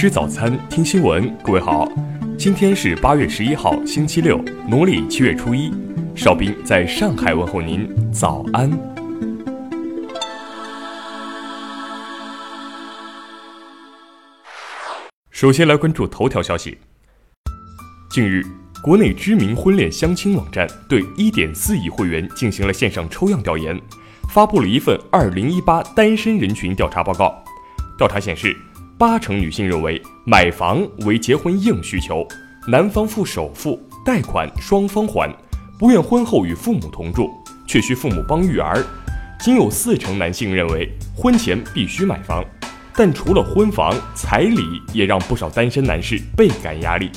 吃早餐，听新闻。各位好，今天是八月十一号，星期六，农历七月初一。邵兵在上海问候您，早安。首先来关注头条消息。近日，国内知名婚恋相亲网站对一点四亿会员进行了线上抽样调研，发布了一份二零一八单身人群调查报告。调查显示。八成女性认为买房为结婚硬需求，男方付首付，贷款双方还，不愿婚后与父母同住，却需父母帮育儿。仅有四成男性认为婚前必须买房，但除了婚房，彩礼也让不少单身男士倍感压力。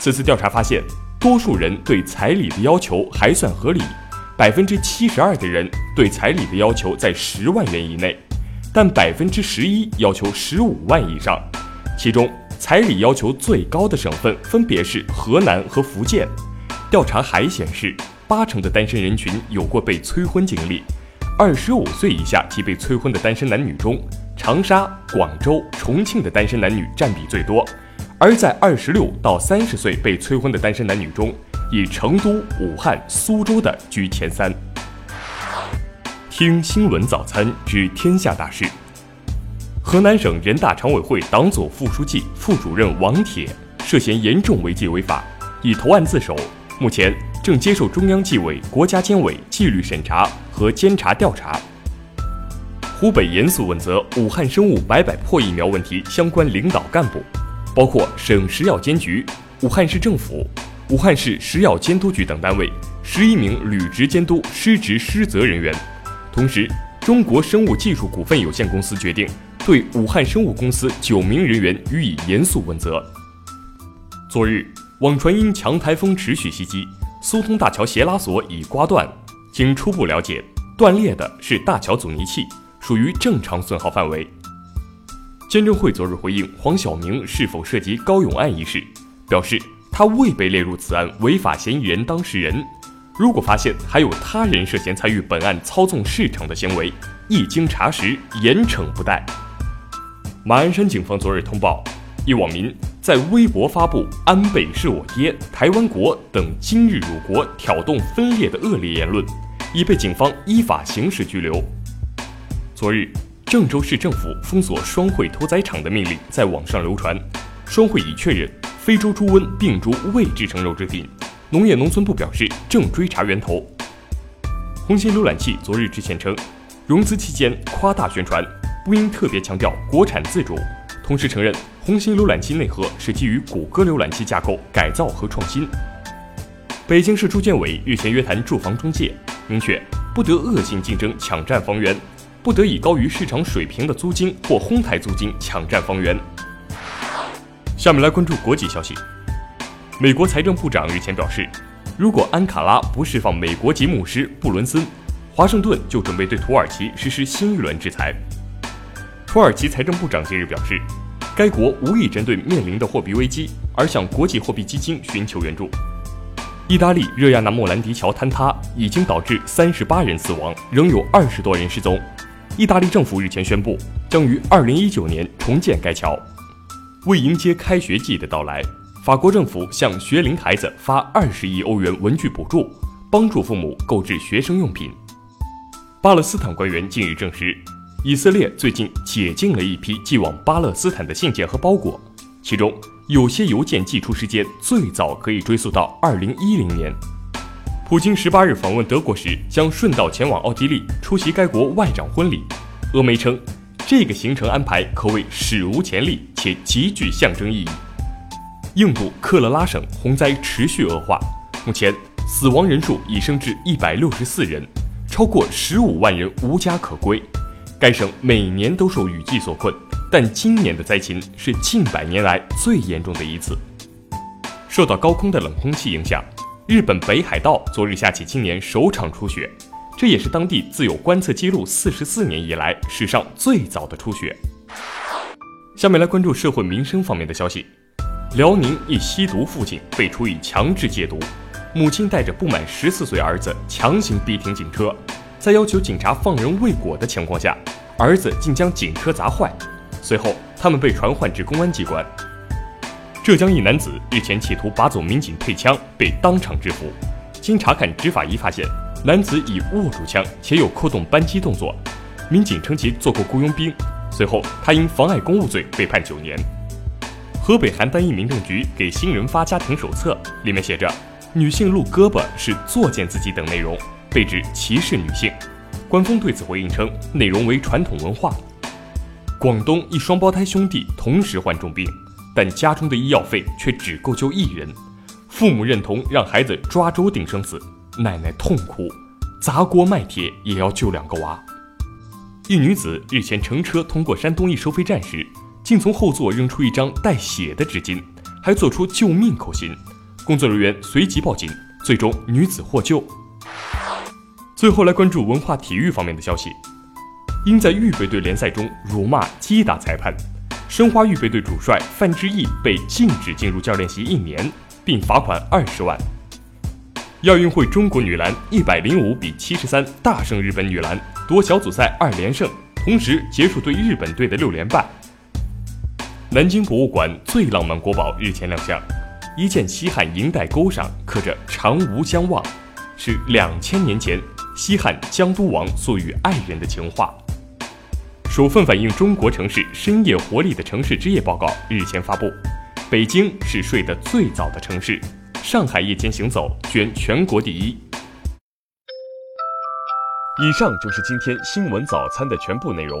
此次调查发现，多数人对彩礼的要求还算合理，百分之七十二的人对彩礼的要求在十万元以内。但百分之十一要求十五万以上，其中彩礼要求最高的省份分别是河南和福建。调查还显示，八成的单身人群有过被催婚经历，二十五岁以下即被催婚的单身男女中，长沙、广州、重庆的单身男女占比最多；而在二十六到三十岁被催婚的单身男女中，以成都、武汉、苏州的居前三。听新闻早餐知天下大事。河南省人大常委会党组副书记、副主任王铁涉嫌严重违纪违法，已投案自首，目前正接受中央纪委国家监委纪律审查和监察调查。湖北严肃问责武汉生物百百破疫苗问题相关领导干部，包括省食药监局、武汉市政府、武汉市食药监督局等单位十一名履职监督失职失责人员。同时，中国生物技术股份有限公司决定对武汉生物公司九名人员予以严肃问责。昨日，网传因强台风持续袭击，苏通大桥斜拉索已刮断。经初步了解，断裂的是大桥阻尼器，属于正常损耗范围。监证会昨日回应黄晓明是否涉及高勇案一事，表示他未被列入此案违法嫌疑人当事人。如果发现还有他人涉嫌参与本案操纵市场的行为，一经查实，严惩不贷。马鞍山警方昨日通报，一网民在微博发布“安倍是我爹”“台湾国”等今日辱国、挑动分裂的恶劣言论，已被警方依法刑事拘留。昨日，郑州市政府封锁双汇屠宰场的命令在网上流传，双汇已确认非洲猪瘟病猪未制成肉制品。农业农村部表示正追查源头。红星浏览器昨日致歉称，融资期间夸大宣传，不应特别强调国产自主，同时承认红星浏览器内核是基于谷歌浏览器架构改造和创新。北京市住建委日前约谈住房中介，明确不得恶性竞争抢占房源，不得以高于市场水平的租金或哄抬租金抢占房源。下面来关注国际消息。美国财政部长日前表示，如果安卡拉不释放美国籍牧师布伦森，华盛顿就准备对土耳其实施新一轮制裁。土耳其财政部长近日表示，该国无意针对面临的货币危机而向国际货币基金寻求援助。意大利热亚纳莫兰迪桥坍塌已经导致三十八人死亡，仍有二十多人失踪。意大利政府日前宣布，将于二零一九年重建该桥。为迎接开学季的到来。法国政府向学龄孩子发二十亿欧元文具补助，帮助父母购置学生用品。巴勒斯坦官员近日证实，以色列最近解禁了一批寄往巴勒斯坦的信件和包裹，其中有些邮件寄出时间最早可以追溯到二零一零年。普京十八日访问德国时，将顺道前往奥地利出席该国外长婚礼。俄媒称，这个行程安排可谓史无前例，且极具象征意义。印度克勒拉省洪灾持续恶化，目前死亡人数已升至一百六十四人，超过十五万人无家可归。该省每年都受雨季所困，但今年的灾情是近百年来最严重的一次。受到高空的冷空气影响，日本北海道昨日下起今年首场初雪，这也是当地自有观测记录四十四年以来史上最早的初雪。下面来关注社会民生方面的消息。辽宁一吸毒父亲被处以强制戒毒，母亲带着不满十四岁儿子强行逼停警车，在要求警察放人未果的情况下，儿子竟将警车砸坏。随后他们被传唤至公安机关。浙江一男子日前企图拔走民警配枪，被当场制服。经查看执法仪发现，男子已握住枪且有扣动扳机动作。民警称其做过雇佣兵。随后他因妨碍公务罪被判九年。河北邯郸一民政局给新人发家庭手册，里面写着“女性露胳膊是作践自己”等内容，被指歧视女性。官方对此回应称，内容为传统文化。广东一双胞胎兄弟同时患重病，但家中的医药费却只够救一人。父母认同让孩子抓周定生死，奶奶痛哭，砸锅卖铁也要救两个娃。一女子日前乘车通过山东一收费站时。竟从后座扔出一张带血的纸巾，还做出救命口型。工作人员随即报警，最终女子获救。最后来关注文化体育方面的消息：因在预备队联赛中辱骂击打裁判，申花预备队主帅范志毅被禁止进入教练席一年，并罚款二十万。亚运会中国女篮一百零五比七十三大胜日本女篮，夺小组赛二连胜，同时结束对日本队的六连败。南京博物馆最浪漫国宝日前亮相，一件西汉银带钩上刻着“长无相望”，是两千年前西汉江都王素与爱人的情话。首份反映中国城市深夜活力的城市之夜报告日前发布，北京是睡得最早的城市，上海夜间行走居全国第一。以上就是今天新闻早餐的全部内容。